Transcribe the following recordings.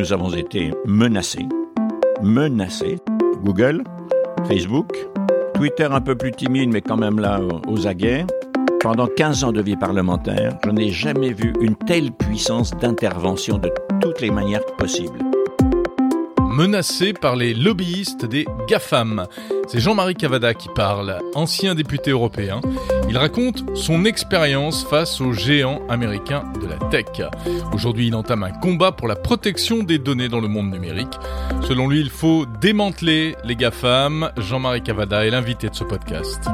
nous avons été menacés. Menacés. Google, Facebook, Twitter un peu plus timide, mais quand même là aux aguets. Pendant 15 ans de vie parlementaire, je n'ai jamais vu une telle puissance d'intervention de toutes les manières possibles menacé par les lobbyistes des GAFAM. C'est Jean-Marie Cavada qui parle, ancien député européen. Il raconte son expérience face aux géants américains de la tech. Aujourd'hui, il entame un combat pour la protection des données dans le monde numérique. Selon lui, il faut démanteler les GAFAM. Jean-Marie Cavada est l'invité de ce podcast.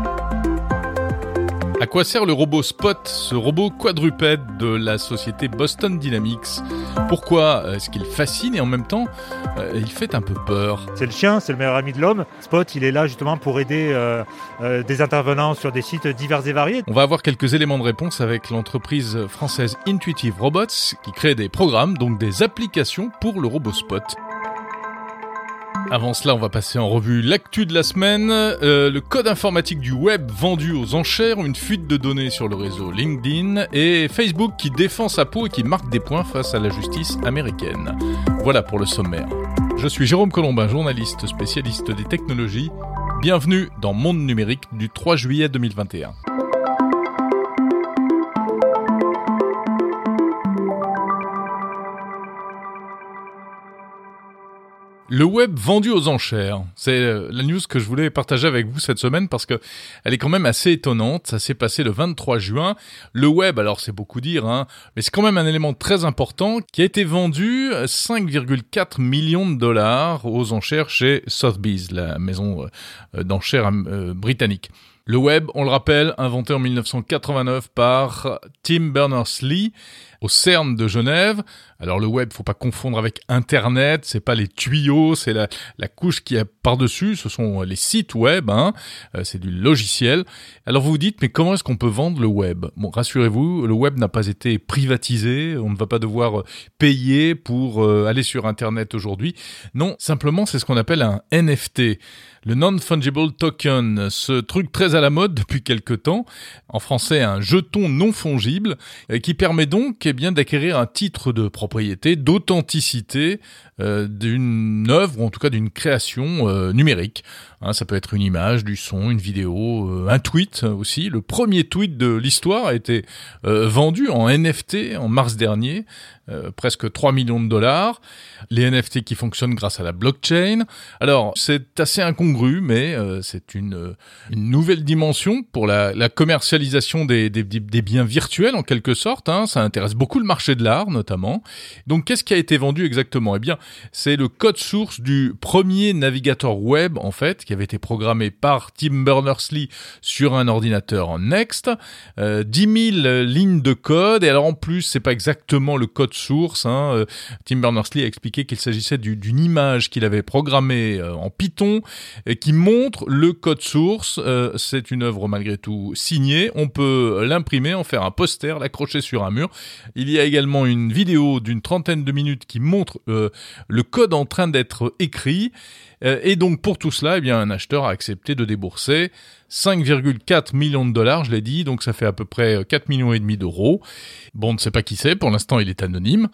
À quoi sert le robot Spot, ce robot quadrupède de la société Boston Dynamics? Pourquoi est-ce qu'il fascine et en même temps euh, il fait un peu peur? C'est le chien, c'est le meilleur ami de l'homme. Spot, il est là justement pour aider euh, euh, des intervenants sur des sites divers et variés. On va avoir quelques éléments de réponse avec l'entreprise française Intuitive Robots qui crée des programmes, donc des applications pour le robot Spot. Avant cela, on va passer en revue l'actu de la semaine, euh, le code informatique du web vendu aux enchères, une fuite de données sur le réseau LinkedIn et Facebook qui défend sa peau et qui marque des points face à la justice américaine. Voilà pour le sommaire. Je suis Jérôme Colombin, journaliste spécialiste des technologies. Bienvenue dans Monde numérique du 3 juillet 2021. Le web vendu aux enchères, c'est euh, la news que je voulais partager avec vous cette semaine parce que elle est quand même assez étonnante. Ça s'est passé le 23 juin. Le web, alors c'est beaucoup dire, hein, mais c'est quand même un élément très important qui a été vendu 5,4 millions de dollars aux enchères chez Sotheby's, la maison euh, d'enchères euh, britannique. Le web, on le rappelle, inventé en 1989 par Tim Berners-Lee au CERN de Genève. Alors le web, faut pas confondre avec Internet, c'est pas les tuyaux, c'est la, la couche qui est par-dessus, ce sont les sites web, hein, euh, c'est du logiciel. Alors vous vous dites, mais comment est-ce qu'on peut vendre le web? Bon, rassurez-vous, le web n'a pas été privatisé, on ne va pas devoir payer pour euh, aller sur Internet aujourd'hui. Non, simplement c'est ce qu'on appelle un NFT le non-fungible token, ce truc très à la mode depuis quelque temps, en français un jeton non fongible, euh, qui permet donc eh bien d'acquérir un titre de propriété, d'authenticité euh, d'une œuvre ou en tout cas d'une création euh, numérique. Hein, ça peut être une image, du son, une vidéo, un tweet aussi. Le premier tweet de l'histoire a été vendu en NFT en mars dernier, presque 3 millions de dollars. Les NFT qui fonctionnent grâce à la blockchain. Alors c'est assez incongru mais euh, c'est une, une, nouvelle dimension pour la, commercialisation des, biens virtuels en quelque sorte. Hein. Ça intéresse beaucoup le marché de l'art notamment. Donc qu'est-ce qui a été vendu exactement? Eh bien, c'est le code source du premier navigateur web en fait qui avait été programmé par Tim Berners-Lee sur un ordinateur Next. Euh, 10 000 lignes de code et alors en plus c'est pas exactement le code source. Hein. Euh, Tim Berners-Lee a expliqué qu'il s'agissait d'une image qu'il avait programmée euh, en Python qui montre le code source. Euh, c'est une œuvre malgré tout signée. On peut l'imprimer, en faire un poster, l'accrocher sur un mur. Il y a également une vidéo d'une trentaine de minutes qui montre euh, le code en train d'être écrit. Euh, et donc pour tout cela, eh bien, un acheteur a accepté de débourser 5,4 millions de dollars, je l'ai dit, donc ça fait à peu près 4 millions et demi d'euros. Bon, on ne sait pas qui c'est, pour l'instant il est anonyme.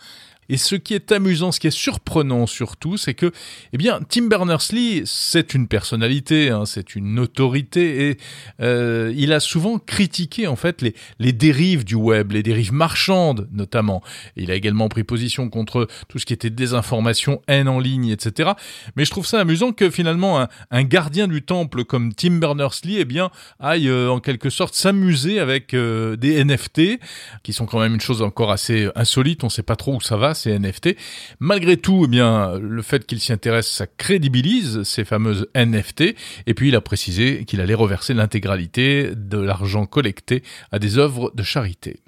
Et ce qui est amusant, ce qui est surprenant surtout, c'est que, eh bien, Tim Berners-Lee, c'est une personnalité, hein, c'est une autorité, et euh, il a souvent critiqué en fait les, dérives du web, les dérives marchandes notamment. Il a également pris position contre tout ce qui était désinformation, haine en ligne, etc. Mais je trouve ça amusant que finalement un, gardien du temple comme Tim Berners-Lee, eh bien, aille euh, en quelque sorte s'amuser avec euh, des NFT, qui sont quand même une chose encore assez insolite. On sait pas trop où ça va ces NFT. Malgré tout, eh le fait qu'il s'y intéresse, ça crédibilise ces fameuses NFT. Et puis, il a précisé qu'il allait reverser l'intégralité de l'argent collecté à des œuvres de charité.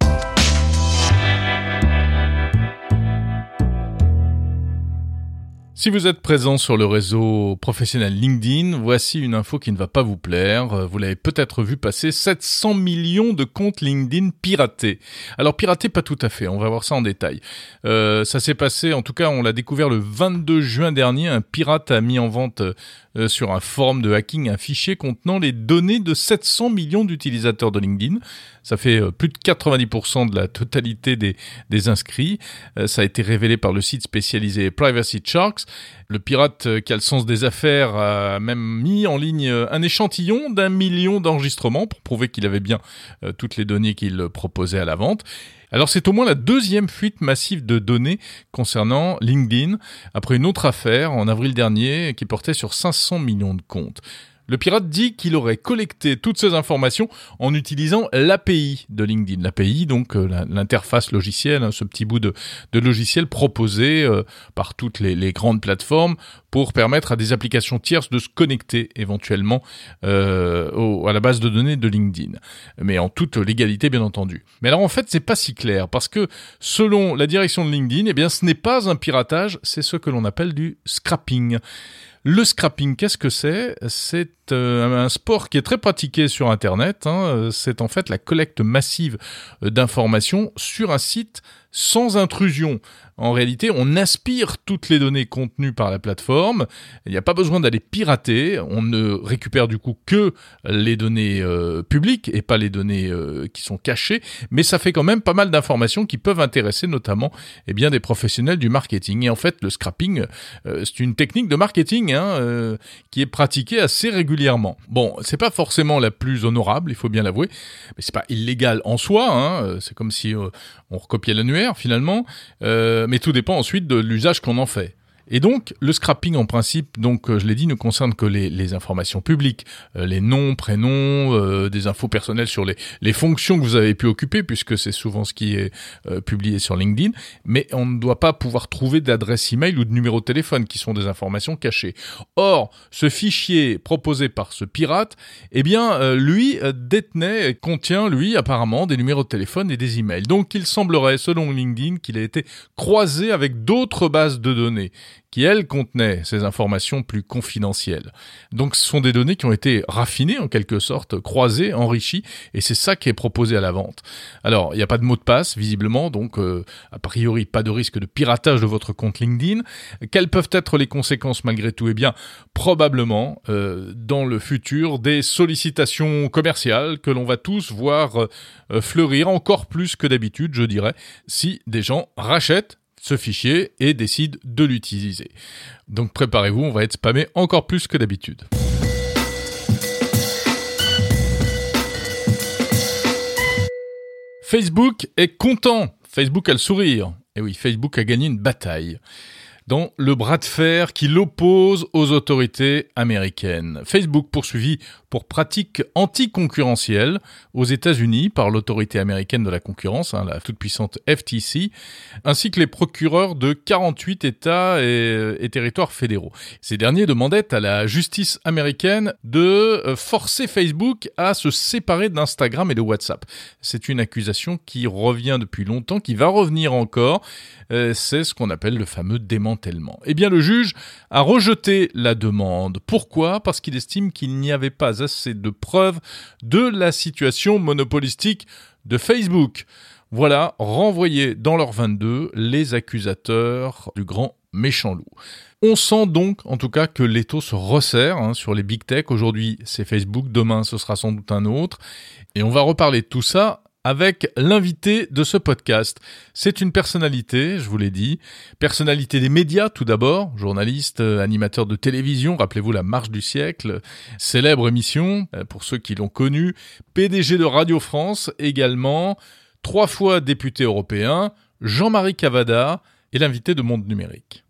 Si vous êtes présent sur le réseau professionnel LinkedIn, voici une info qui ne va pas vous plaire. Vous l'avez peut-être vu passer 700 millions de comptes LinkedIn piratés. Alors piratés, pas tout à fait. On va voir ça en détail. Euh, ça s'est passé, en tout cas, on l'a découvert le 22 juin dernier. Un pirate a mis en vente euh, sur un forum de hacking un fichier contenant les données de 700 millions d'utilisateurs de LinkedIn. Ça fait euh, plus de 90% de la totalité des, inscrits. Euh, ça a été révélé par le site spécialisé Privacy Sharks. Le pirate qui a le sens des affaires a même mis en ligne un échantillon d'un million d'enregistrements pour prouver qu'il avait bien toutes les données qu'il proposait à la vente. Alors c'est au moins la deuxième fuite massive de données concernant LinkedIn, après une autre affaire en avril dernier qui portait sur 500 millions de comptes. Le pirate dit qu'il aurait collecté toutes ces informations en utilisant l'API de LinkedIn. L'API, donc euh, l'interface logicielle, hein, ce petit bout de, logiciel proposé euh, par toutes les, grandes plateformes pour permettre à des applications tierces de se connecter éventuellement euh, à la base de données de LinkedIn, mais en toute légalité bien entendu. Mais alors en fait c'est pas si clair parce que selon la direction de LinkedIn, eh ce n'est pas un piratage, c'est ce que l'on appelle du scrapping. Le scrapping, qu'est-ce que c'est? C'est euh, un sport qui est très pratiqué sur Internet. Hein. C'est en fait la collecte massive d'informations sur un site sans intrusion. En réalité, on aspire toutes les données contenues par la plateforme. Il n'y a pas besoin d'aller pirater. On ne récupère du coup que les données euh, publiques et pas les données euh, qui sont cachées. Mais ça fait quand même pas mal d'informations qui peuvent intéresser notamment eh bien, des professionnels du marketing. Et en fait, le scrapping, euh, c'est une technique de marketing hein, qui est pratiquée assez régulièrement. Bon, c'est pas forcément la plus honorable, il faut bien l'avouer, mais c'est pas illégal en soi. Hein. C'est comme si on recopiait l'annuaire finalement, euh, mais tout dépend ensuite de l'usage qu'on en fait. Et donc, le scrapping, en principe, donc euh, je l'ai dit, ne concerne que les, informations publiques, euh, les noms, prénoms, euh, des infos personnelles sur les, les fonctions que vous avez pu occuper, puisque c'est souvent ce qui est publié sur LinkedIn. Mais on ne doit pas pouvoir trouver d'adresse email ou de numéro de téléphone, qui sont des informations cachées. Or, ce fichier proposé par ce pirate, eh bien, lui détenait, contient, lui, apparemment, des numéros de téléphone et des emails. Donc, il semblerait, selon LinkedIn, qu'il a été croisé avec d'autres bases de données qui, elles, contenaient ces informations plus confidentielles. Donc ce sont des données qui ont été raffinées, en quelque sorte, croisées, enrichies, et c'est ça qui est proposé à la vente. Alors, il n'y a pas de mot de passe, visiblement, donc euh, a priori pas de risque de piratage de votre compte LinkedIn. Quelles peuvent être les conséquences malgré tout? Eh bien, probablement, euh, dans le futur, des sollicitations commerciales que l'on va tous voir euh, fleurir encore plus que d'habitude, je dirais, si des gens rachètent ce fichier et décide de l'utiliser. Donc préparez-vous, on va être spammé encore plus que d'habitude. Facebook est content. Facebook a le sourire. Et oui, Facebook a gagné une bataille dans le bras de fer qui l'oppose aux autorités américaines. Facebook poursuivi pour pratiques anticoncurrentielles aux États-Unis par l'autorité américaine de la concurrence, hein, la toute-puissante FTC, ainsi que les procureurs de 48 États et, territoires fédéraux. Ces derniers demandaient à la justice américaine de euh, forcer Facebook à se séparer d'Instagram et de WhatsApp. C'est une accusation qui revient depuis longtemps, qui va revenir encore. Euh, c'est ce qu'on appelle le fameux démantèlement. Eh bien, le juge a rejeté la demande. Pourquoi? Parce qu'il estime qu'il n'y avait pas assez de preuves de la situation monopolistique de Facebook. Voilà, renvoyés dans leur 22 les accusateurs du grand méchant loup. On sent donc, en tout cas, que l'étau se resserre hein, sur les big tech. Aujourd'hui, c'est Facebook, demain, ce sera sans doute un autre. Et on va reparler de tout ça avec l'invité de ce podcast. C'est une personnalité, je vous l'ai dit, personnalité des médias tout d'abord, journaliste, euh, animateur de télévision, rappelez-vous la marche du siècle, célèbre émission euh, pour ceux qui l'ont connu, PDG de Radio France également, trois fois député européen, Jean-Marie Cavada et l'invité de Monde Numérique.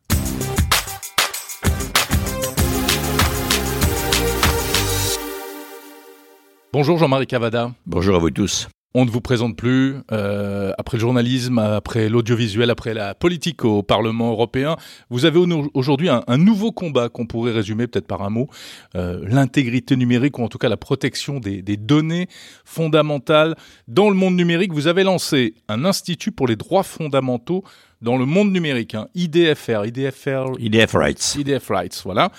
Bonjour Jean-Marie Cavada. Bonjour à vous tous on ne vous présente plus. Euh, après le journalisme, après l'audiovisuel, après la politique au Parlement européen, vous avez aujourd'hui un, nouveau combat qu'on pourrait résumer peut-être par un mot, euh, l'intégrité numérique ou en tout cas la protection des, données fondamentales dans le monde numérique. Vous avez lancé un institut pour les droits fondamentaux dans le monde numérique, hein, IDFR, IDFR, IDF Rights. IDF Rights, voilà.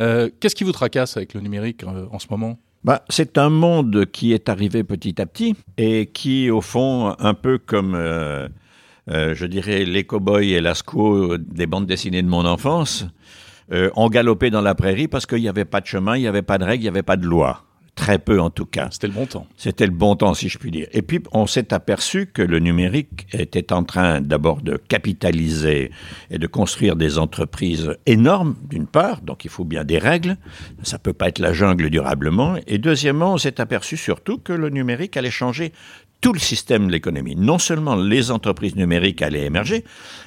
Euh, qu'est-ce qui vous tracasse avec le numérique en ce moment? Bah, c'est un monde qui est arrivé petit à petit et qui, au fond, un peu comme, euh, euh, je dirais, les cow-boys et Lascaux des bandes dessinées de mon enfance, euh, ont galopé dans la prairie parce qu'il n'y avait pas de chemin, il n'y avait pas de règles, il n'y avait pas de loi. Très peu en tout cas. C'était le bon temps. C'était le bon temps, si je puis dire. Et puis, on s'est aperçu que le numérique était en train d'abord de capitaliser et de construire des entreprises énormes, d'une part, donc il faut bien des règles, ça peut pas être la jungle durablement. Et deuxièmement, on s'est aperçu surtout que le numérique allait changer tout le système de l'économie. Non seulement les entreprises numériques allaient émerger,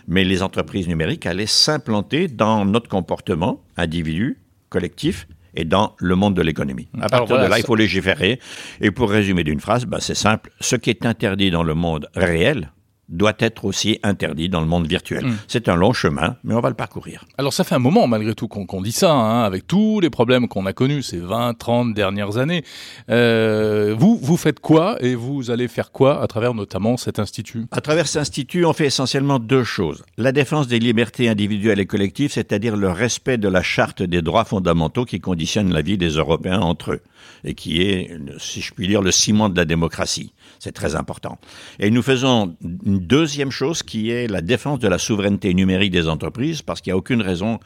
mais les entreprises numériques allaient s'implanter dans notre comportement individu, collectif, et dans le monde de l'économie. À partir de là, il faut légiférer. Et pour résumer d'une phrase, ben, c'est simple. Ce qui est interdit dans le monde réel, doit être aussi interdit dans le monde virtuel. Mm. C'est un long chemin, mais on va le parcourir. Alors ça fait un moment malgré tout qu'on dit ça, hein, avec tous les problèmes qu'on a connus ces 20, 30 dernières années. Euh, vous, vous faites quoi et vous allez faire quoi à travers notamment cet institut? À travers cet institut, on fait essentiellement deux choses. La défense des libertés individuelles et collectives, c'est-à-dire le respect de la charte des droits fondamentaux qui conditionne la vie des Européens entre eux et qui est, si je puis dire, le ciment de la démocratie. C'est très important. Et nous faisons une deuxième chose qui est la défense de la souveraineté numérique des entreprises, parce qu'il n'y a aucune raison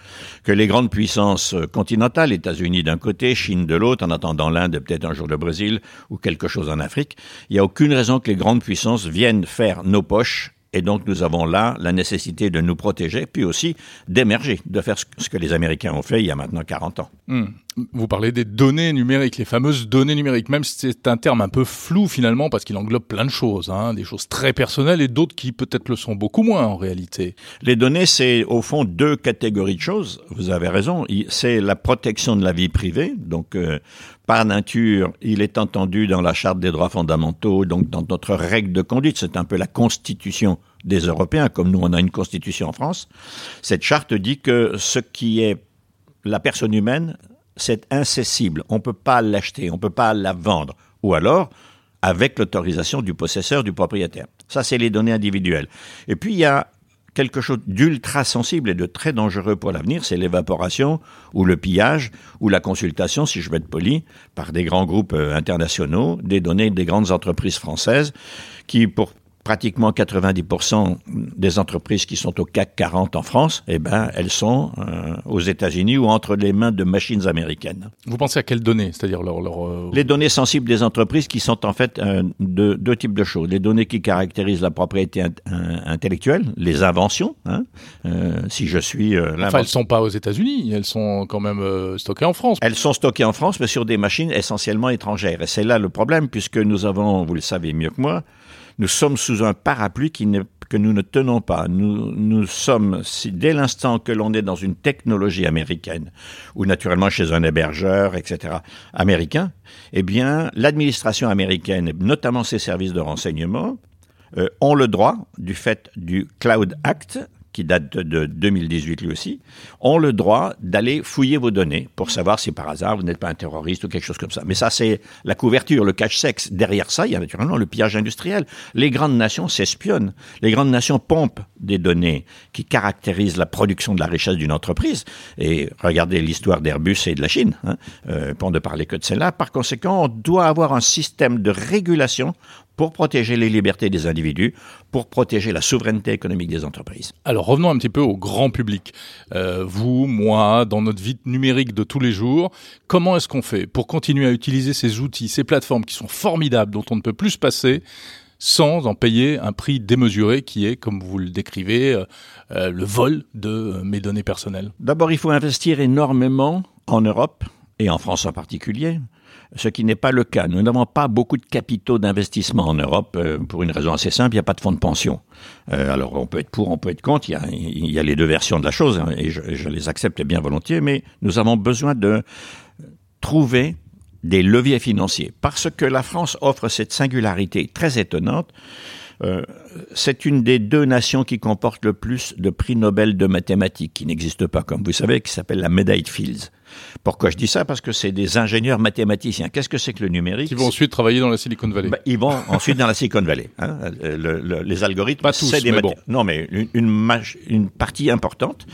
que les grandes puissances continentales, États-Unis d'un côté, Chine de l'autre, en attendant l'Inde, peut-être un jour le Brésil ou quelque chose en Afrique, il n'y a aucune raison que les grandes puissances viennent faire nos poches et donc nous avons là la nécessité de nous protéger, puis aussi d'émerger, de faire ce que les Américains ont fait il y a maintenant 40 ans. Hmm. Vous parlez des données numériques, les fameuses données numériques, même si c'est un terme un peu flou finalement, parce qu'il englobe plein de choses, hein, des choses très personnelles et d'autres qui peut-être le sont beaucoup moins en réalité. Les données, c'est au fond deux catégories de choses. Vous avez raison. C'est la protection de la vie privée, donc euh, par nature, il est entendu dans la Charte des droits fondamentaux, donc dans notre règle de conduite, c'est un peu la constitution des Européens, comme nous on a une constitution en France. Cette charte dit que ce qui est la personne humaine c'est incessible. On ne peut pas l'acheter, on ne peut pas la vendre. Ou alors, avec l'autorisation du possesseur, du propriétaire. Ça, c'est les données individuelles. Et puis, il y a quelque chose d'ultra sensible et de très dangereux pour l'avenir, c'est l'évaporation ou le pillage ou la consultation, si je veux être poli, par des grands groupes euh, internationaux, des données des grandes entreprises françaises qui, pour pratiquement 90% des entreprises qui sont au CAC 40 en France, eh ben, elles sont euh, aux États-Unis ou entre les mains de machines américaines. Vous pensez à quelles données C'est-à-dire leur, euh, Les données sensibles des entreprises qui sont en fait euh, de, deux types de choses. Les données qui caractérisent la propriété intellectuelle, les inventions. Hein, si je suis... enfin, elles sont pas aux États-Unis, elles sont quand même stockées en France. Elles sont stockées en France, mais sur des machines essentiellement étrangères. Et c'est là le problème, puisque nous avons, vous le savez mieux que moi, nous sommes sous un parapluie que nous ne tenons pas. Nous, nous sommes, si, dès l'instant que l'on est dans une technologie américaine, ou naturellement chez un hébergeur, etc., américain, eh bien, l'administration américaine, notamment ses services de renseignement, euh, ont le droit, du fait du Cloud Act, qui date de 2018 lui aussi, ont le droit d'aller fouiller vos données pour savoir si par hasard vous n'êtes pas un terroriste ou quelque chose comme ça. Mais ça, c'est la couverture, le cache-sexe. Derrière ça, il y a naturellement le pillage industriel. Les grandes nations s'espionnent. Les grandes nations pompent des données qui caractérisent la production de la richesse d'une entreprise. Et regardez l'histoire d'Airbus et de la Chine, hein, euh, pour ne parler que de celle-là. Par conséquent, on doit avoir un système de régulation pour protéger les libertés des individus, pour protéger la souveraineté économique des entreprises. Alors revenons un petit peu au grand public. Euh, vous, moi, dans notre vie numérique de tous les jours, comment est-ce qu'on fait pour continuer à utiliser ces outils, ces plateformes qui sont formidables, dont on ne peut plus se passer sans en payer un prix démesuré qui est, comme vous le décrivez, euh, euh, le vol de mes données personnelles? D'abord, il faut investir énormément en Europe et en France en particulier ce qui n'est pas le cas. Nous n'avons pas beaucoup de capitaux d'investissement en Europe euh, pour une raison assez simple, il n'y a pas de fonds de pension. Euh, alors on peut être pour, on peut être contre, il y a, les deux versions de la chose, hein, et je, les accepte bien volontiers, mais nous avons besoin de trouver des leviers financiers, parce que la France offre cette singularité très étonnante. Euh, c'est une des deux nations qui comporte le plus de prix Nobel de mathématiques, qui n'existe pas, comme vous savez, qui s'appelle la médaille Fields. Pourquoi je dis ça? Parce que c'est des ingénieurs mathématiciens. Qu'est-ce que c'est que le numérique? Qui vont ensuite travailler dans la Silicon Valley. Ben, ils vont ensuite dans la Silicon Valley. Hein. Le, les algorithmes, c'est des bon. Non, mais une, une, une, partie importante.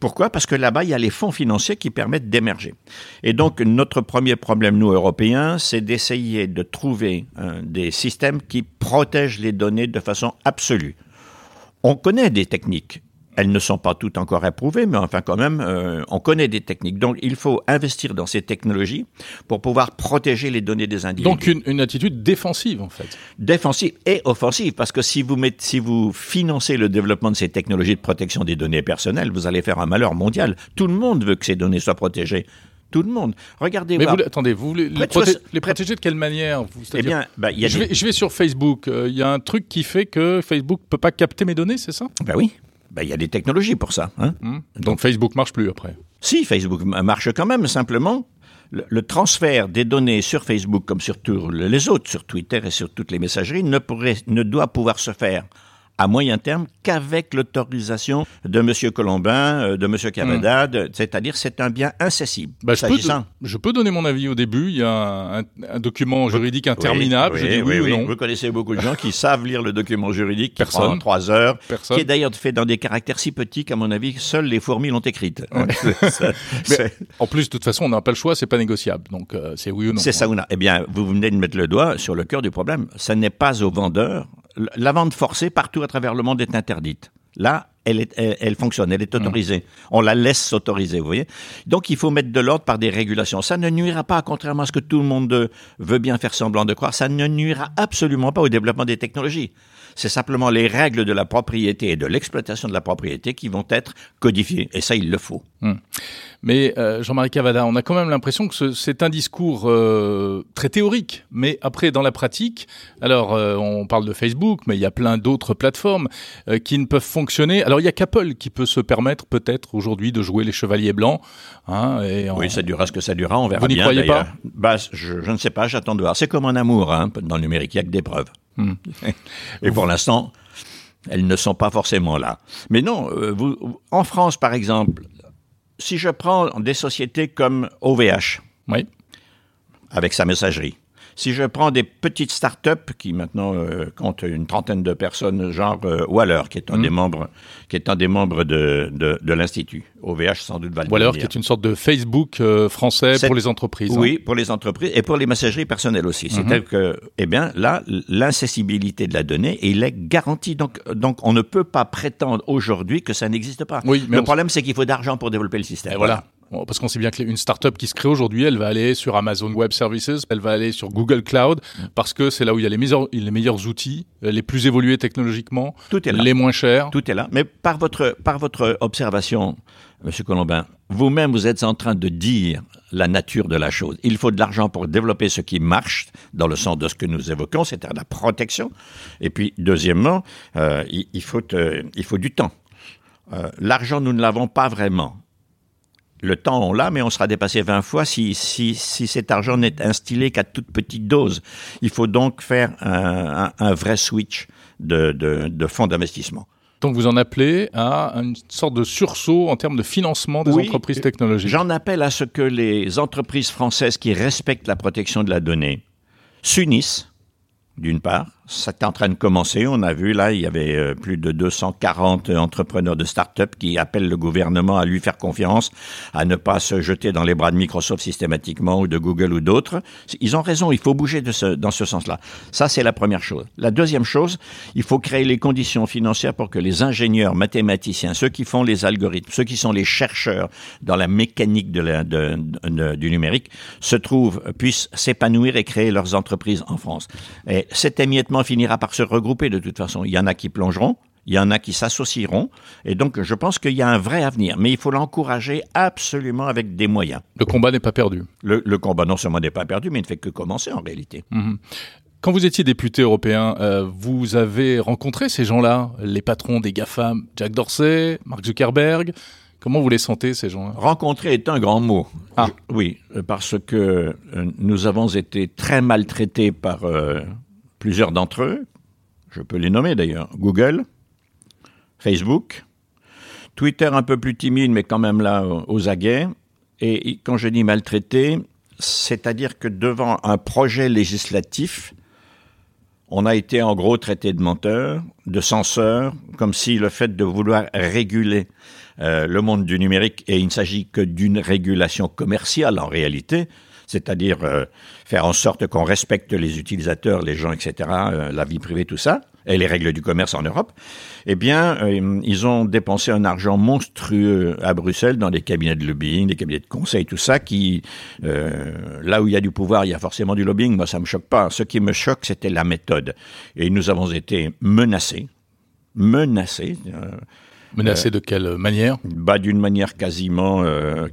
Pourquoi? Parce que là-bas, il y a les fonds financiers qui permettent d'émerger. Et donc, notre premier problème, nous, Européens, c'est d'essayer de trouver hein, des systèmes qui protègent les données de façon absolue. On connaît des techniques elles ne sont pas toutes encore approuvées, mais enfin quand même, euh, on connaît des techniques. Donc il faut investir dans ces technologies pour pouvoir protéger les données des individus. Donc une, une attitude défensive en fait. Défensive et offensive, parce que si vous, mettez, si vous financez le développement de ces technologies de protection des données personnelles, vous allez faire un malheur mondial. Tout le monde veut que ces données soient protégées. Tout le monde. Regardez. Mais vous, attendez, vous voulez les, proté- les protéger de quelle manière vous, Eh bien, bah, il y a je, des- vais, je vais sur Facebook. euh, Il y a un truc qui fait que Facebook peut pas capter mes données, c'est ça? Bah oui. Bah, il y a des technologies pour ça. Hein. Hmm Donc Facebook marche plus après. Si, Facebook marche quand même, simplement, le, le transfert des données sur Facebook comme sur tous les autres, sur Twitter et sur toutes les messageries, ne, pourrait, ne doit pouvoir se faire à moyen terme qu'avec l'autorisation de M. Colombin, euh, de M. Cavada, de- c'est-à-dire c'est un bien incessible. Bah, je, peux, je peux donner mon avis au début. Il y a un, un document juridique interminable. Oui, je dis oui, ou non. Vous connaissez beaucoup de gens qui savent lire le document juridique, qui Personne. prend trois heures, Personne. qui est d'ailleurs fait dans des caractères si petits qu'à mon avis, seules les fourmis l'ont écrite. Mais en plus, de toute façon, on n'a pas le choix, c'est pas négociable. Donc, euh, c'est oui ou non. C'est ça ou non. Eh bien, vous venez de mettre le doigt sur le cœur du problème. Ça n'est pas au vendeur. La vente forcée partout à travers le monde est interdite. Là, elle, est, elle, elle fonctionne, elle est autorisée. On la laisse s'autoriser, vous voyez. Donc, il faut mettre de l'ordre par des régulations. Ça ne nuira pas, contrairement à ce que tout le monde veut bien faire semblant de croire, ça ne nuira absolument pas au développement des technologies. C'est simplement les règles de la propriété et de l'exploitation de la propriété qui vont être codifiées. Et ça, il le faut. Mais euh, Jean-Marie Cavada, on a quand même l'impression que ce- c'est un discours euh, très théorique, mais après dans la pratique, alors euh, on parle de Facebook, mais il y a plein d'autres plateformes qui ne peuvent fonctionner. Alors il y a qu'Apple qui peut se permettre peut-être aujourd'hui de jouer les chevaliers blancs. Hein, et en- Oui, ça durera ce que ça durera, on verra Vous n'y bien. croyez pas bah, je, je ne sais pas, j'attends de voir. C'est comme un amour, hein, dans le numérique, il n'y a que des preuves. Hmm. Et pour l'instant, elles ne sont pas forcément là. Mais non, vous, en France, par exemple, si je prends des sociétés comme OVH, Oui. avec sa messagerie, si je prends des petites start-up qui maintenant euh, comptent une trentaine de personnes, genre euh, Waller, qui est un Mhm. des membres, qui est un des membres de, de, de l'institut, OVH sans doute va le dire. qui est une sorte de Facebook euh, français pour les entreprises. hein. Oui, pour les entreprises et pour les messageries personnelles aussi. Mhm. C'est-à-dire que, eh bien, là, l'incessibilité de la donnée, il est garanti. Donc, donc, on ne peut pas prétendre aujourd'hui que ça n'existe pas. Oui, mais le problème, c'est qu'il faut d'argent pour développer le système. Et voilà. Parce qu'on sait bien qu'une start-up qui se crée aujourd'hui, elle va aller sur Amazon Web Services, elle va aller sur Google Cloud, parce que c'est là où il y a les meilleurs, les meilleurs outils, les plus évolués technologiquement, Tout est là. les moins chers. Tout est là. Mais par votre, par votre observation, Monsieur Colombin, vous-même, vous êtes en train de dire la nature de la chose. Il faut de l'argent pour développer ce qui marche, dans le sens de ce que nous évoquons, c'est-à-dire la protection. Et puis, deuxièmement, euh, il, il faut, euh, il faut du temps. Euh, l'argent, nous ne l'avons pas vraiment. Le temps, on l'a, mais on sera dépassé 20 fois si, si, si cet argent n'est instillé qu'à toute petite dose. Il faut donc faire un, un- un vrai switch de, de, de fonds d'investissement. Donc vous en appelez à une sorte de sursaut en termes de financement des Oui, entreprises technologiques. J'en appelle à ce que les entreprises françaises qui respectent la protection de la donnée s'unissent, d'une part. C'est en train de commencer. On a vu là, il y avait euh, plus de 240 entrepreneurs de start-up qui appellent le gouvernement à lui faire confiance, à ne pas se jeter dans les bras de Microsoft systématiquement ou de Google ou d'autres. Ils ont raison, il faut bouger dans ce sens-là. Ça, c'est la première chose. La deuxième chose, il faut créer les conditions financières pour que les ingénieurs, mathématiciens, ceux qui font les algorithmes, ceux qui sont les chercheurs dans la mécanique du numérique, se trouvent, puissent s'épanouir et créer leurs entreprises en France. Et cet émiettement finira par se regrouper de toute façon. Il y en a qui plongeront, il y en a qui s'associeront, et donc je pense qu'il y a un vrai avenir, mais il faut l'encourager absolument avec des moyens. Le combat n'est pas perdu. Le, le combat non seulement n'est pas perdu, mais il ne fait que commencer en réalité. Quand vous étiez député européen, euh, vous avez rencontré ces gens-là, les patrons des GAFAM, Jack Dorsey, Mark Zuckerberg. Comment vous les sentez, ces gens-là? Rencontrer est un grand mot. Ah. Je- oui, parce que euh, nous avons été très maltraités par euh, plusieurs d'entre eux. Je peux les nommer d'ailleurs. Google, Facebook, Twitter un peu plus timide, mais quand même là aux- aux aguets. Et et quand je dis maltraité, c'est-à-dire que devant un projet législatif, on a été en gros traité de menteur, de censeur, comme si le fait de vouloir réguler euh, le monde du numérique, et il ne s'agit que d'une régulation commerciale en réalité, c'est-à-dire euh, faire en sorte qu'on respecte les utilisateurs, les gens, etc., euh, la vie privée, tout ça, et les règles du commerce en Europe, eh bien, euh, ils ont dépensé un argent monstrueux à Bruxelles dans des cabinets de lobbying, des cabinets de conseil, tout ça, qui, là où il y a du pouvoir, il y a forcément du lobbying. Moi, ça me choque pas. Ce qui me choque, c'était la méthode. Et nous avons été menacés, menacés. Euh, menacés de quelle manière bah, D'une manière quasiment...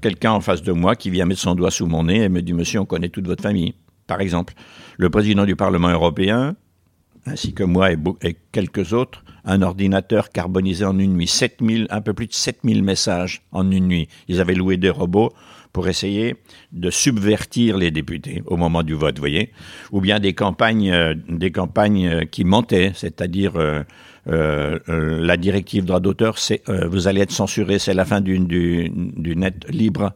Quelqu'un en face de moi qui vient mettre son doigt sous mon nez et me dit, monsieur, on connaît toute votre famille. Par exemple, le président du Parlement européen, ainsi que moi et, quelques autres, un ordinateur carbonisé en une nuit. 7000, un peu plus de 7000 messages en une nuit. Ils avaient loué des robots pour essayer de subvertir les députés au moment du vote, voyez, ou bien des campagnes, euh, des campagnes euh, qui mentaient, c'est-à-dire euh, la directive droit d'auteur, c'est vous allez être censuré, c'est la fin du, du net libre.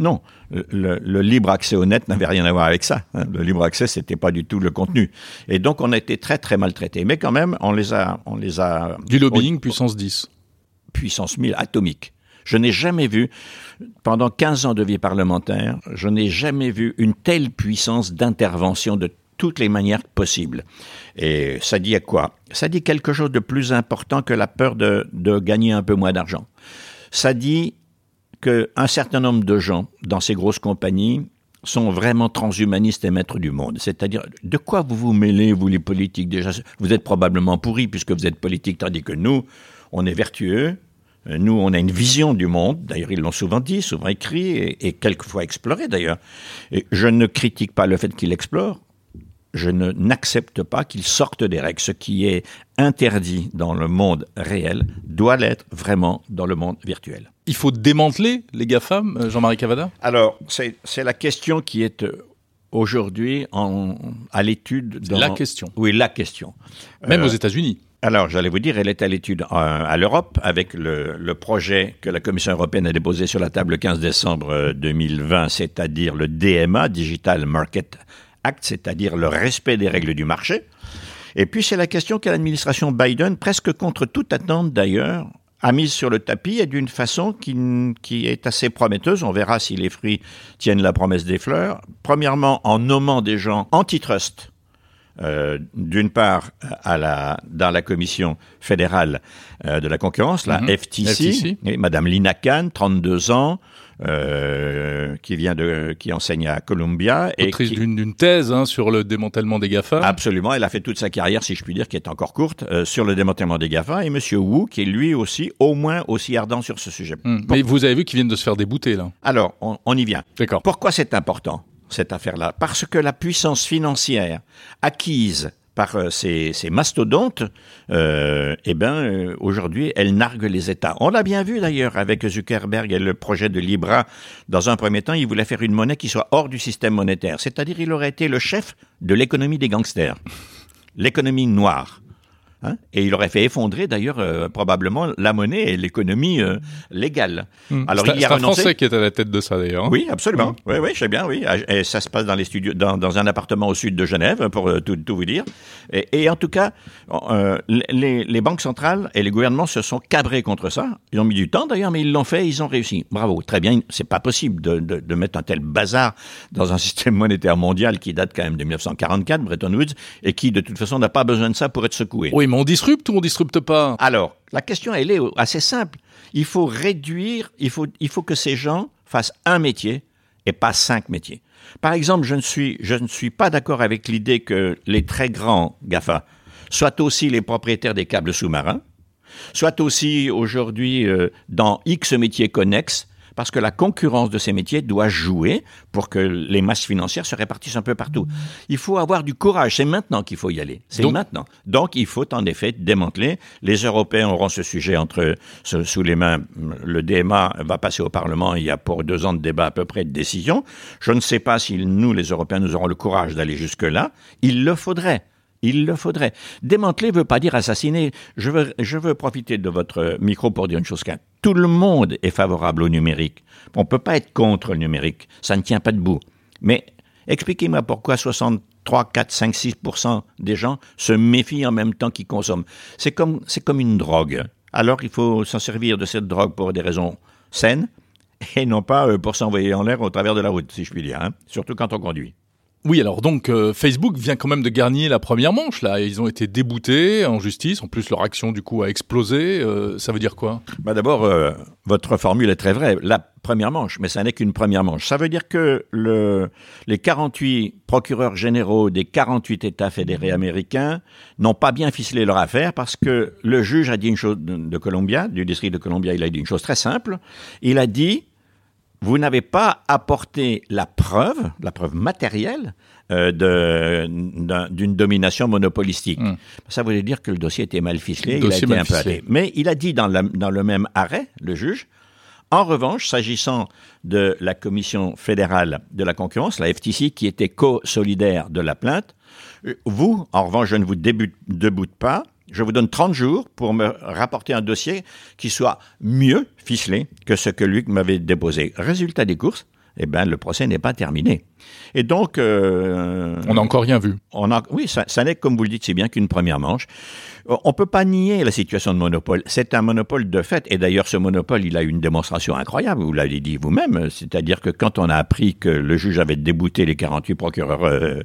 Non, le, libre accès au net n'avait rien à voir avec ça. Hein. Le libre accès, c'était pas du tout le contenu. Et donc, on a été très, très maltraités. Mais quand même, on les a... On les a du lobbying puissance 10. Puissance 1000, atomique. Je n'ai jamais vu, pendant 15 ans de vie parlementaire, je n'ai jamais vu une telle puissance d'intervention de toutes les manières possibles. Et ça dit à quoi? Ça dit quelque chose de plus important que la peur de, gagner un peu moins d'argent. Ça dit qu'un certain nombre de gens dans ces grosses compagnies sont vraiment transhumanistes et maîtres du monde. C'est-à-dire, de quoi vous vous mêlez, vous les politiques Déjà, vous êtes probablement pourris puisque vous êtes politiques, tandis que nous, on est vertueux. Nous, on a une vision du monde. D'ailleurs, ils l'ont souvent dit, souvent écrit et, et quelquefois exploré d'ailleurs. Je ne critique pas le fait qu'ils explorent je n'accepte pas qu'ils sortent des règles. Ce qui est interdit dans le monde réel doit l'être vraiment dans le monde virtuel. Il faut démanteler les GAFAM, euh, Jean-Marie Cavada? Alors, c'est la question qui est euh, aujourd'hui à l'étude. La question. Oui, la question. Même aux euh, États-Unis. Alors, j'allais vous dire, elle est à l'étude à l'Europe avec le, le, projet que la Commission européenne a déposé sur la table le 15 décembre 2020, c'est-à-dire le DMA, Digital Market acte, c'est-à-dire le respect des règles du marché. Et puis c'est la question que l'administration Biden, presque contre toute attente d'ailleurs, a mise sur le tapis et d'une façon qui, qui, est assez prometteuse. On verra si les fruits tiennent la promesse des fleurs. Premièrement, en nommant des gens antitrust. Euh, d'une part à la, dans la commission fédérale euh, de la concurrence, la mhm. FTC, Et Madame Lina Khan, 32 ans, euh, qui vient de, qui enseigne à Columbia. et d'une thèse hein, sur le démantèlement des GAFA. Absolument, elle a fait toute sa carrière, si je puis dire, qui est encore courte, euh, sur le démantèlement des GAFA. Et Monsieur Wu, qui est lui aussi, au moins aussi ardent sur ce sujet. Hmm. Mais vous avez vu qu'ils viennent de se faire débouter là. Alors, on, on y vient. D'accord. Pourquoi c'est important cette affaire-là? Parce que la puissance financière acquise par euh, ces, mastodontes, euh, eh ben, euh, aujourd'hui, elles narguent les États. On l'a bien vu d'ailleurs avec Zuckerberg et le projet de Libra. Dans un premier temps, il voulait faire une monnaie qui soit hors du système monétaire, c'est-à-dire il aurait été le chef de l'économie des gangsters, l'économie noire. Hein? Et il aurait fait effondrer d'ailleurs euh, probablement la monnaie et l'économie euh, légale. Hmm. Alors il y a un Français qui est à la tête de ça d'ailleurs. Hein. Oui, absolument. Hmm. Oui, oui, je sais bien. Oui, et ça se passe dans les studios, dans, dans un appartement au sud de Genève, pour euh, tout, tout, vous dire. Et, et en tout cas, les, les, banques centrales et les gouvernements se sont cabrés contre ça. Ils ont mis du temps d'ailleurs, mais ils l'ont fait, ils ont réussi. Bravo, très bien. C'est pas possible de, de, de, mettre un tel bazar dans un système monétaire mondial qui date quand même de 1944, Bretton Woods, et qui de toute façon n'a pas besoin de ça pour être secoué. Oui, mais on disrupte ou on disrupte pas Alors, la question, elle est assez simple. Il faut réduire, il faut, il faut que ces gens fassent un métier et pas cinq métiers. Par exemple, je ne suis, je ne suis pas d'accord avec l'idée que les très grands GAFA soient aussi les propriétaires des câbles sous-marins, soient aussi aujourd'hui euh, dans X métiers connexes, parce que la concurrence de ces métiers doit jouer pour que les masses financières se répartissent un peu partout. Il faut avoir du courage. C'est maintenant qu'il faut y aller. C'est maintenant. Donc, il faut en effet démanteler. Les Européens auront ce sujet entre sous les mains. Le DMA va passer au Parlement. Il y a pour deux ans de débat à peu près de décision. Je ne sais pas si nous, les Européens, nous aurons le courage d'aller jusque-là. Il le faudrait. Il le faudrait. Démanteler ne veut pas dire assassiner. Je veux, je veux profiter de votre micro pour dire une chose. Tout le monde est favorable au numérique. On ne peut pas être contre le numérique. Ça ne tient pas debout. Mais expliquez-moi pourquoi 63, 4, 5, 6% des gens se méfient en même temps qu'ils consomment. C'est comme, c'est comme une drogue. Alors il faut s'en servir de cette drogue pour des raisons saines et non pas euh, pour s'envoyer en l'air au travers de la route, si je puis dire, hein. surtout quand on conduit. Oui, alors donc euh, Facebook vient quand même de gagner la première manche là. Ils ont été déboutés en justice. En plus, leur action du coup a explosé. Euh, ça veut dire quoi? Bah D'abord, euh, votre formule est très vraie. La première manche, mais ça n'est qu'une première manche. Ça veut dire que le, les 48 procureurs généraux des 48 États fédérés américains n'ont pas bien ficelé leur affaire parce que le juge a dit une chose de, de Columbia, du district de Columbia, il a dit une chose très simple. Il a dit vous n'avez pas apporté la preuve, la preuve matérielle euh, d'une domination monopolistique. Hmm. Ça voulait dire que le dossier était mal ficelé, il a été un peu Mais il a dit dans, dans le même arrêt, le juge, en revanche, s'agissant de la Commission fédérale de la concurrence, la FTC, qui était co-solidaire de la plainte, euh, vous, en revanche, je ne vous déboute pas, je vous donne 30 jours pour me rapporter un dossier qui soit mieux ficelé que ce que Luc m'avait déposé. Résultat des courses, eh ben, le procès n'est pas terminé. Et donc... Euh, on n'a encore rien vu. On a, oui, ça, ça n'est, comme vous le dites, c'est bien qu'une première manche. On ne peut pas nier la situation de monopole. C'est un monopole de fait. Et d'ailleurs, ce monopole, il a une démonstration incroyable. Vous l'avez dit vous-même. C'est-à-dire que quand on a appris que le juge avait débouté les 48 procureurs euh,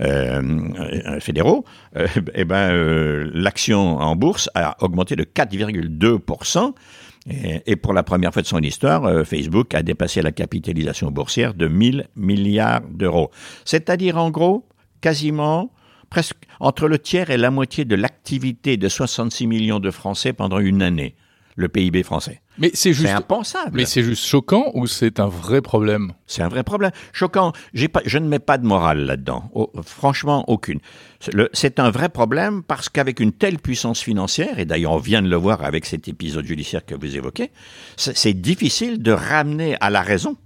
euh, fédéraux, eh ben, l'action en bourse a augmenté de 4,2 et, pour la première fois de son histoire, euh, Facebook a dépassé la capitalisation boursière de 1000 milliards d'euros. C'est-à-dire, en gros, quasiment presque entre le tiers et la moitié de l'activité de 66 millions de Français pendant une année le PIB français. Mais c'est juste impensable. Mais c'est juste choquant ou c'est un vrai problème? C'est un vrai problème. Choquant. Pas, je ne mets pas de morale là-dedans. Oh, franchement, aucune. C'est un vrai problème parce qu'avec une telle puissance financière, et d'ailleurs on vient de le voir avec cet épisode judiciaire que vous évoquez, c'est difficile de ramener à la raison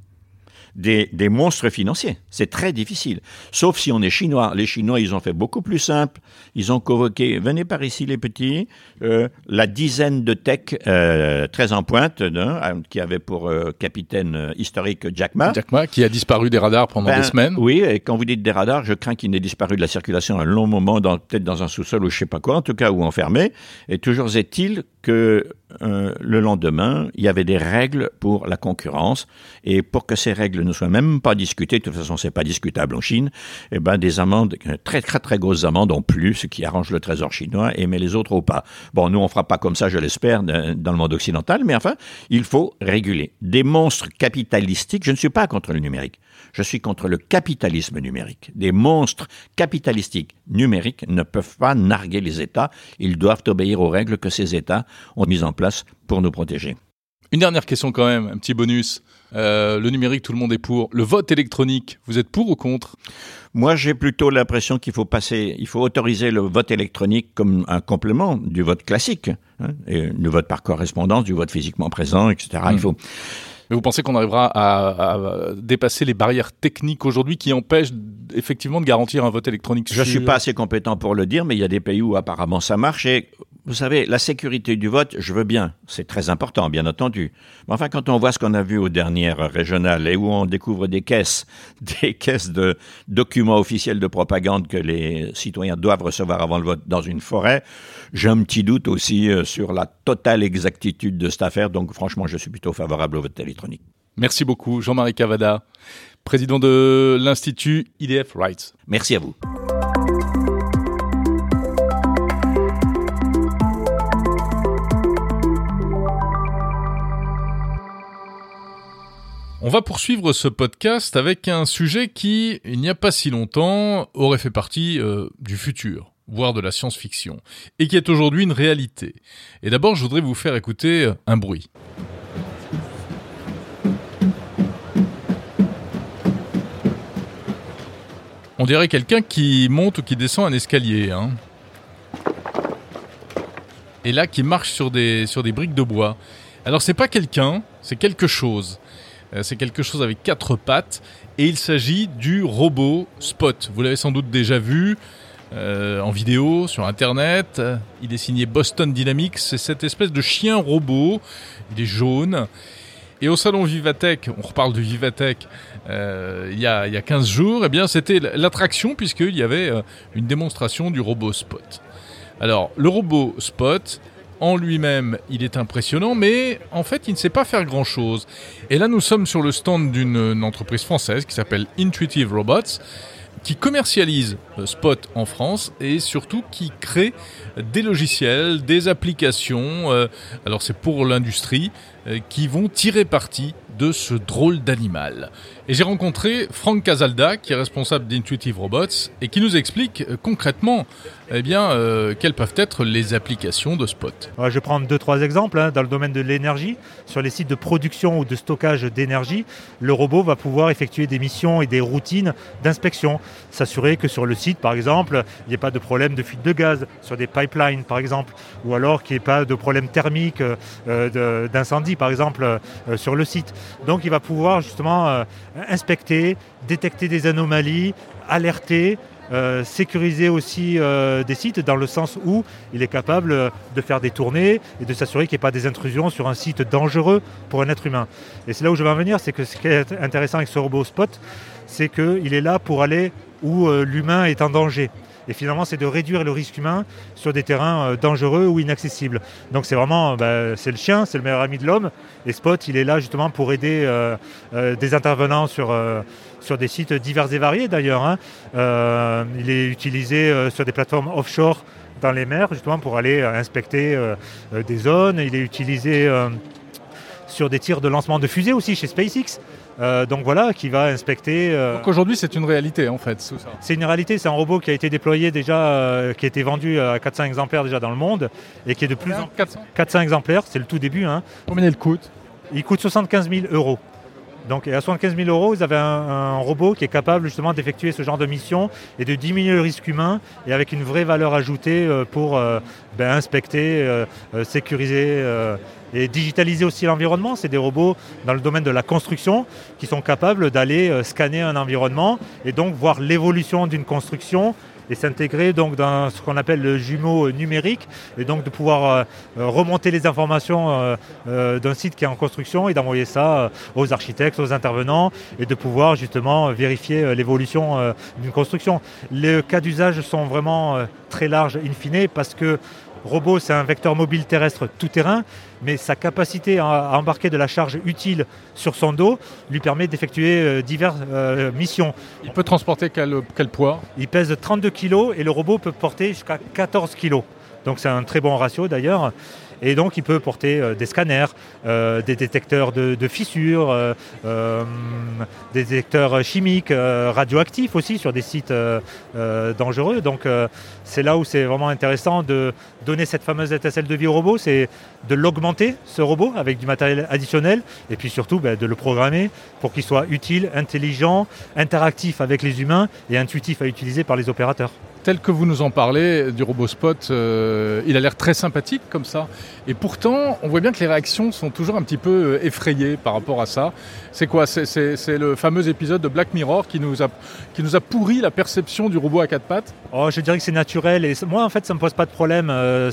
des, des monstres financiers. C'est très difficile. Sauf si on est chinois. Les Chinois, ils ont fait beaucoup plus simple. Ils ont convoqué, venez par ici les petits, euh, la dizaine de tech euh, très en pointe, hein, qui avait pour euh, capitaine euh, historique Jack Ma. Jack Ma, qui a disparu des radars pendant ben, des semaines. Oui, et quand vous dites des radars, je crains qu'il n'ait disparu de la circulation un long moment, peut-être dans un sous-sol ou je sais pas quoi, en tout cas, ou enfermé. Et toujours est-il que euh, le lendemain, il y avait des règles pour la concurrence. Et pour que ces règles ne soient même pas discutées, de toute façon, c'est pas discutable en Chine, eh ben, des amendes, très, très, très grosses amendes en plus, ce qui arrange le trésor chinois, et mais les autres au pas. Bon, nous, on fera pas comme ça, je l'espère, dans le monde occidental, mais enfin, il faut réguler. Des monstres capitalistiques, je ne suis pas contre le numérique. Je suis contre le capitalisme numérique. Des monstres capitalistiques numériques ne peuvent pas narguer les États. Ils doivent obéir aux règles que ces États ont mises en place pour nous protéger. Une dernière question quand même, un petit bonus. Euh, le numérique, tout le monde est pour. Le vote électronique, vous êtes pour ou contre? Moi, j'ai plutôt l'impression qu'il faut passer, il faut autoriser le vote électronique comme un complément du vote classique, hein, et du vote par correspondance, du vote physiquement présent, etc. Il hmm. faut mais vous pensez qu'on arrivera à, dépasser les barrières techniques aujourd'hui qui empêchent effectivement de garantir un vote électronique Je ne suis pas assez compétent pour le dire, mais il y a des pays où apparemment ça marche. Et vous savez, la sécurité du vote, je veux bien, c'est très important, bien entendu. Mais enfin, quand on voit ce qu'on a vu aux dernières régionales et où on découvre des caisses, des caisses de documents officiels de propagande que les citoyens doivent recevoir avant le vote dans une forêt, j'ai un petit doute aussi euh, sur la totale exactitude de cette affaire. Donc, franchement, je suis plutôt favorable au vote électronique. Merci beaucoup, Jean-Marie Cavada, président de l'Institut IDF Rights. Merci à vous. On va poursuivre ce podcast avec un sujet qui, il n'y a pas si longtemps, aurait fait partie euh, du futur, voire de la science-fiction, et qui est aujourd'hui une réalité. Et d'abord, je voudrais vous faire écouter euh, un bruit. On dirait quelqu'un qui monte ou qui descend un escalier. Hein. Et là, qui marche sur des, sur des briques de bois. Alors, c'est pas quelqu'un, c'est quelque chose. Euh, c'est quelque chose avec quatre pattes et il s'agit du robot Spot. Vous l'avez sans doute déjà vu euh, en vidéo sur internet. Il est signé Boston Dynamics. C'est cette espèce de chien robot. Il est jaune. Et au salon Vivatech, on reparle de Vivatech, euh, il, y a, il y a 15 jours, eh bien c'était l'attraction puisqu'il y avait une démonstration du robot Spot. Alors, le robot Spot, en lui-même, il est impressionnant, mais en fait, il ne sait pas faire grand-chose. Et là, nous sommes sur le stand d'une entreprise française qui s'appelle Intuitive Robots, qui commercialise Spot en France et surtout qui crée des logiciels, des applications, alors c'est pour l'industrie, qui vont tirer parti de ce drôle d'animal. Et j'ai rencontré Franck Casalda, qui est responsable d'Intuitive Robots, et qui nous explique euh, concrètement eh bien, euh, quelles peuvent être les applications de Spot. Je vais prendre deux, trois exemples. Hein. Dans le domaine de l'énergie, sur les sites de production ou de stockage d'énergie, le robot va pouvoir effectuer des missions et des routines d'inspection. S'assurer que sur le site, par exemple, il n'y ait pas de problème de fuite de gaz, sur des pipelines, par exemple, ou alors qu'il n'y ait pas de problème thermique euh, d'incendie, par exemple, sur le site. Donc il va pouvoir justement inspecter, détecter des anomalies, alerter, euh, sécuriser aussi euh, des sites dans le sens où il est capable de faire des tournées et de s'assurer qu'il n'y ait pas des intrusions sur un site dangereux pour un être humain. Et c'est là où je veux en venir, c'est que ce qui est intéressant avec ce robot Spot, c'est qu'il est là pour aller où euh, l'humain est en danger. Et finalement, c'est de réduire le risque humain sur des terrains euh, dangereux ou inaccessibles. Donc c'est vraiment, bah, c'est le chien, c'est le meilleur ami de l'homme. Et Spot, il est là justement pour aider euh, euh, des intervenants sur, sur des sites divers et variés d'ailleurs. Hein. il est utilisé sur des plateformes offshore dans les mers justement pour aller inspecter des zones. Il est utilisé sur des tirs de lancement de fusées aussi chez SpaceX. Euh, donc voilà, qui va inspecter. Euh, donc aujourd'hui, c'est une réalité en fait. C'est une réalité, c'est un robot qui a été déployé déjà, euh, qui a été vendu à 400 exemplaires déjà dans le monde et qui est de plus en 400, 400 exemplaires, c'est le tout début. Hein. Combien il coûte? Il coûte 75 000 euros. Donc à 75 000 euros, vous avez un, robot qui est capable justement d'effectuer ce genre de mission et de diminuer le risque humain et avec une vraie valeur ajoutée pour ben, inspecter, sécuriser et digitaliser aussi l'environnement. C'est des robots dans le domaine de la construction qui sont capables d'aller euh, scanner un environnement et donc voir l'évolution d'une construction et s'intégrer donc dans ce qu'on appelle le jumeau numérique et donc de pouvoir euh, euh, remonter les informations d'un site qui est en construction et d'envoyer ça aux architectes, aux intervenants et de pouvoir justement vérifier l'évolution d'une construction. Les cas d'usage sont vraiment très larges in fine parce que robot c'est un vecteur mobile terrestre tout terrain mais sa capacité à, embarquer de la charge utile sur son dos lui permet d'effectuer euh, diverses euh, missions. Il peut transporter quel, quel poids? Il pèse 32 kg et le robot peut porter jusqu'à 14 kg. Donc c'est un très bon ratio d'ailleurs. Et donc, il peut porter euh, des scanners, euh, des détecteurs de, fissures, euh, des détecteurs chimiques, radioactifs aussi sur des sites dangereux. Donc, c'est là où c'est vraiment intéressant de donner cette fameuse étincelle de vie au robot, c'est de l'augmenter, ce robot, avec du matériel additionnel, et puis surtout ben, de le programmer pour qu'il soit utile, intelligent, interactif avec les humains et intuitif à utiliser par les opérateurs tel que vous nous en parlez du robot Spot, il a l'air très sympathique comme ça. Et pourtant, on voit bien que les réactions sont toujours un petit peu euh, effrayées par rapport à ça. C'est quoi? C'est le fameux épisode de Black Mirror qui nous, a, qui nous a pourri la perception du robot à quatre pattes oh, Je dirais que c'est naturel. Et moi, en fait, ça ne me pose pas de problème. Euh,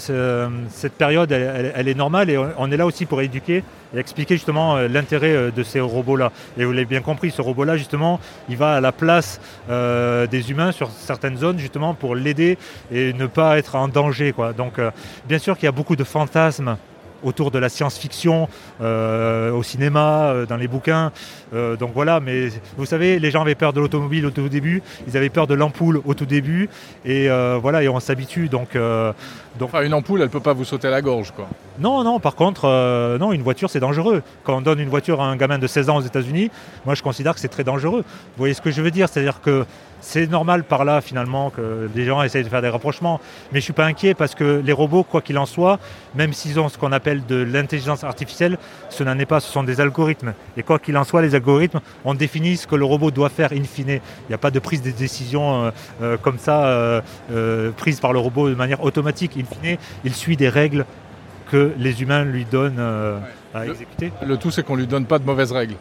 cette période, elle, est normale et on est là aussi pour éduquer et expliquer justement l'intérêt de ces robots-là. Et vous l'avez bien compris, ce robot-là, justement, il va à la place des humains sur certaines zones, justement, pour l'aider et ne pas être en danger. Donc euh, bien sûr qu'il y a beaucoup de fantasmes autour de la science-fiction, euh, au cinéma, euh, dans les bouquins. Euh, donc voilà, mais vous savez, les gens avaient peur de l'automobile au tout début, ils avaient peur de l'ampoule au tout début, et voilà, et on s'habitue. Donc, donc... une ampoule, elle peut pas vous sauter à la gorge, quoi. Non, non, par contre, non, une voiture, c'est dangereux. Quand on donne une voiture à un gamin de 16 ans aux États-Unis, moi je considère que c'est très dangereux. Vous voyez ce que je veux dire? C'est-à-dire que c'est normal par là finalement que des gens essayent de faire des rapprochements, mais je suis pas inquiet parce que les robots, quoi qu'il en soit, même s'ils ont ce qu'on appelle de l'intelligence artificielle, ce n'en est pas, ce sont des algorithmes. Et quoi qu'il en soit, les algorithmes, on définit ce que le robot doit faire in fine. Il n'y a pas de prise de décision euh, euh, comme ça, euh, prise par le robot de manière automatique. In fine, il suit des règles que les humains lui donnent à le, exécuter. Le tout, c'est qu'on lui donne pas de mauvaises règles.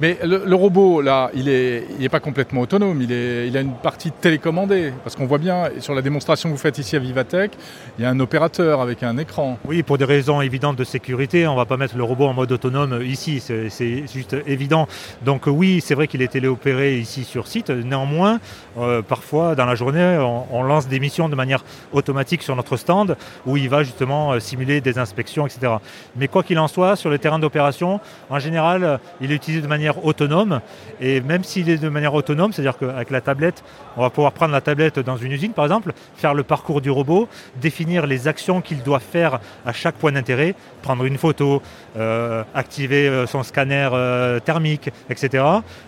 Mais le, robot, là, il est, il est pas complètement autonome. Il, est, il a une partie télécommandée. Parce qu'on voit bien, sur la démonstration que vous faites ici à Vivatech, il y a un opérateur avec un écran. Oui, pour des raisons évidentes de sécurité, on va pas mettre le robot en mode autonome ici. C'est juste évident. Donc oui, c'est vrai qu'il est téléopéré ici sur site. Néanmoins, euh, parfois, dans la journée, on, lance des missions de manière automatique sur notre stand où il va justement euh, simuler des inspections, etc. Mais quoi qu'il en soit, sur le terrain d'opération, en général, il est utilisé de manière autonome. Et même s'il est de manière autonome, c'est-à-dire qu'avec la tablette, on va pouvoir prendre la tablette dans une usine, par exemple, faire le parcours du robot, définir les actions qu'il doit faire à chaque point d'intérêt, prendre une photo, euh, activer euh, son scanner euh, thermique, etc.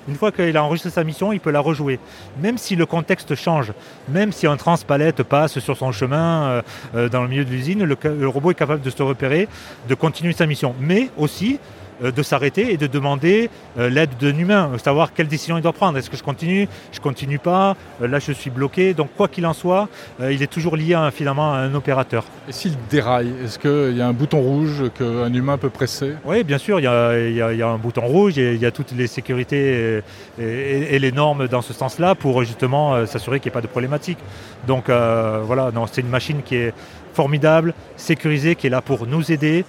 Une fois qu'il a enregistré sa mission, il peut la rejouer. Même si le contexte change, même si un transpalette passe sur son chemin dans le milieu de l'usine, le robot est capable de se repérer, de continuer sa mission. Mais aussi, euh, de s'arrêter et de demander euh, l'aide d'un humain, savoir quelle décision il doit prendre. Est-ce que je continue? Je continue pas? Euh, Là, je suis bloqué. Donc, quoi qu'il en soit, il est toujours lié finalement à un opérateur. Et s'il déraille, est-ce qu'il y a un bouton rouge qu'un humain peut presser? Oui, bien sûr, il y, a, un bouton rouge, il y a, toutes les sécurités et, les normes dans ce sens-là pour justement s'assurer qu'il n'y ait pas de problématique. Donc voilà, c'est une machine qui est formidable, sécurisée, qui est là pour nous aider,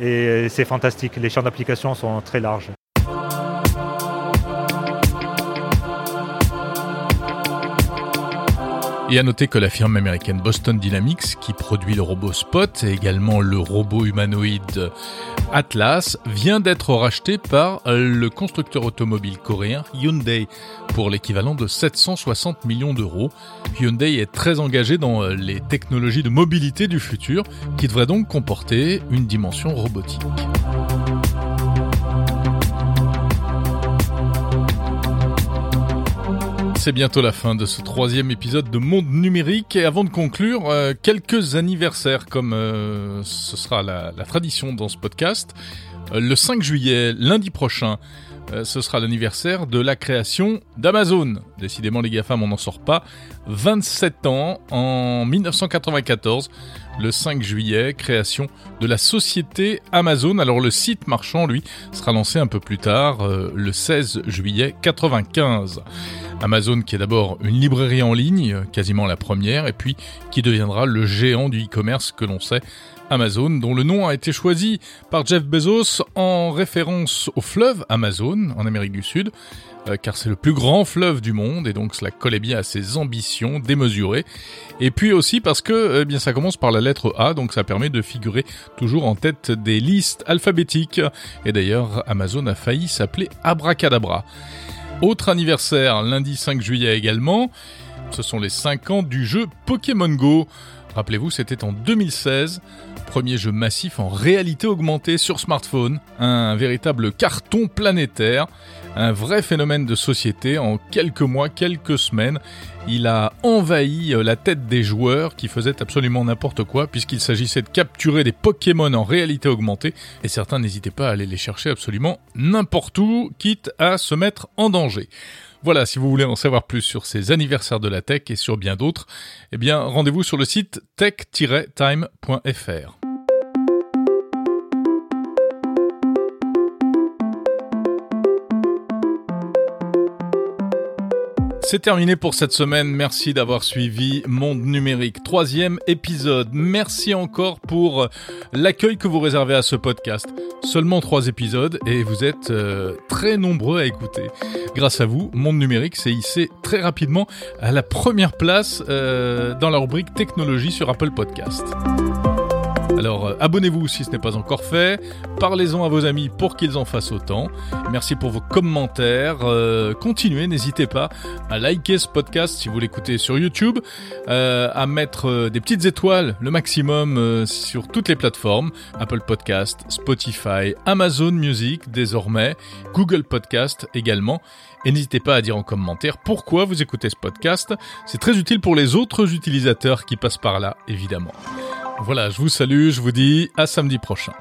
et c'est fantastique. Les champs d'application sont très larges. Et à noter que la firme américaine Boston Dynamics, qui produit le robot Spot et également le robot humanoïde Atlas, vient d'être racheté par le constructeur automobile coréen Hyundai pour l'équivalent de 760 millions d'euros. Hyundai est très engagé dans les technologies de mobilité du futur, qui devraient donc comporter une dimension robotique. C'est bientôt la fin de ce troisième épisode de Monde Numérique. Et avant de conclure, euh, quelques anniversaires, comme euh, ce sera la, tradition dans ce podcast. Euh, le 5 juillet, lundi prochain, ce sera l'anniversaire de la création d'Amazon. Décidément, les GAFAM, on n'en sort pas. 27 ans, en 1994, le 5 juillet, création de la société Amazon. Alors le site marchand, lui, sera lancé un peu plus tard, le 16 juillet 95. Amazon qui est d'abord une librairie en ligne, quasiment la première, et puis qui deviendra le géant du e-commerce que l'on sait, Amazon, dont le nom a été choisi par Jeff Bezos en référence au fleuve Amazon en Amérique du Sud, euh, car c'est le plus grand fleuve du monde et donc cela collait bien à ses ambitions démesurées. Et puis aussi parce que eh bien ça commence par la lettre A, donc ça permet de figurer toujours en tête des listes alphabétiques. Et d'ailleurs, Amazon a failli s'appeler Abracadabra. Autre anniversaire, lundi 5 juillet également, ce sont les 5 ans du jeu Pokémon Go. Rappelez-vous, c'était en 2016, premier jeu massif en réalité augmentée sur smartphone, un véritable carton planétaire, un vrai phénomène de société en quelques mois, quelques semaines. Il a envahi euh, la tête des joueurs qui faisaient absolument n'importe quoi puisqu'il s'agissait de capturer des Pokémon en réalité augmentée et certains n'hésitaient pas à aller les chercher absolument n'importe où, quitte à se mettre en danger. Voilà, si vous voulez en savoir plus sur ces anniversaires de la tech et sur bien d'autres, eh bien rendez-vous sur le site tech-time.fr. C'est terminé pour cette semaine. Merci d'avoir suivi Monde Numérique. Troisième épisode. Merci encore pour l'accueil que vous réservez à ce podcast. Seulement trois épisodes et vous êtes euh, très nombreux à écouter. Grâce à vous, Monde Numérique s'est hissé très rapidement à la première place euh, dans la rubrique technologie sur Apple Podcast. Alors euh, abonnez-vous si ce n'est pas encore fait, parlez-en à vos amis pour qu'ils en fassent autant. Merci pour vos commentaires, euh, continuez, n'hésitez pas à liker ce podcast si vous l'écoutez sur YouTube, euh, à mettre des petites étoiles le maximum sur toutes les plateformes, Apple Podcast, Spotify, Amazon Music désormais, Google Podcast également. Et n'hésitez pas à dire en commentaire pourquoi vous écoutez ce podcast. C'est très utile pour les autres utilisateurs qui passent par là, évidemment. Voilà, je vous salue, je vous dis à samedi prochain.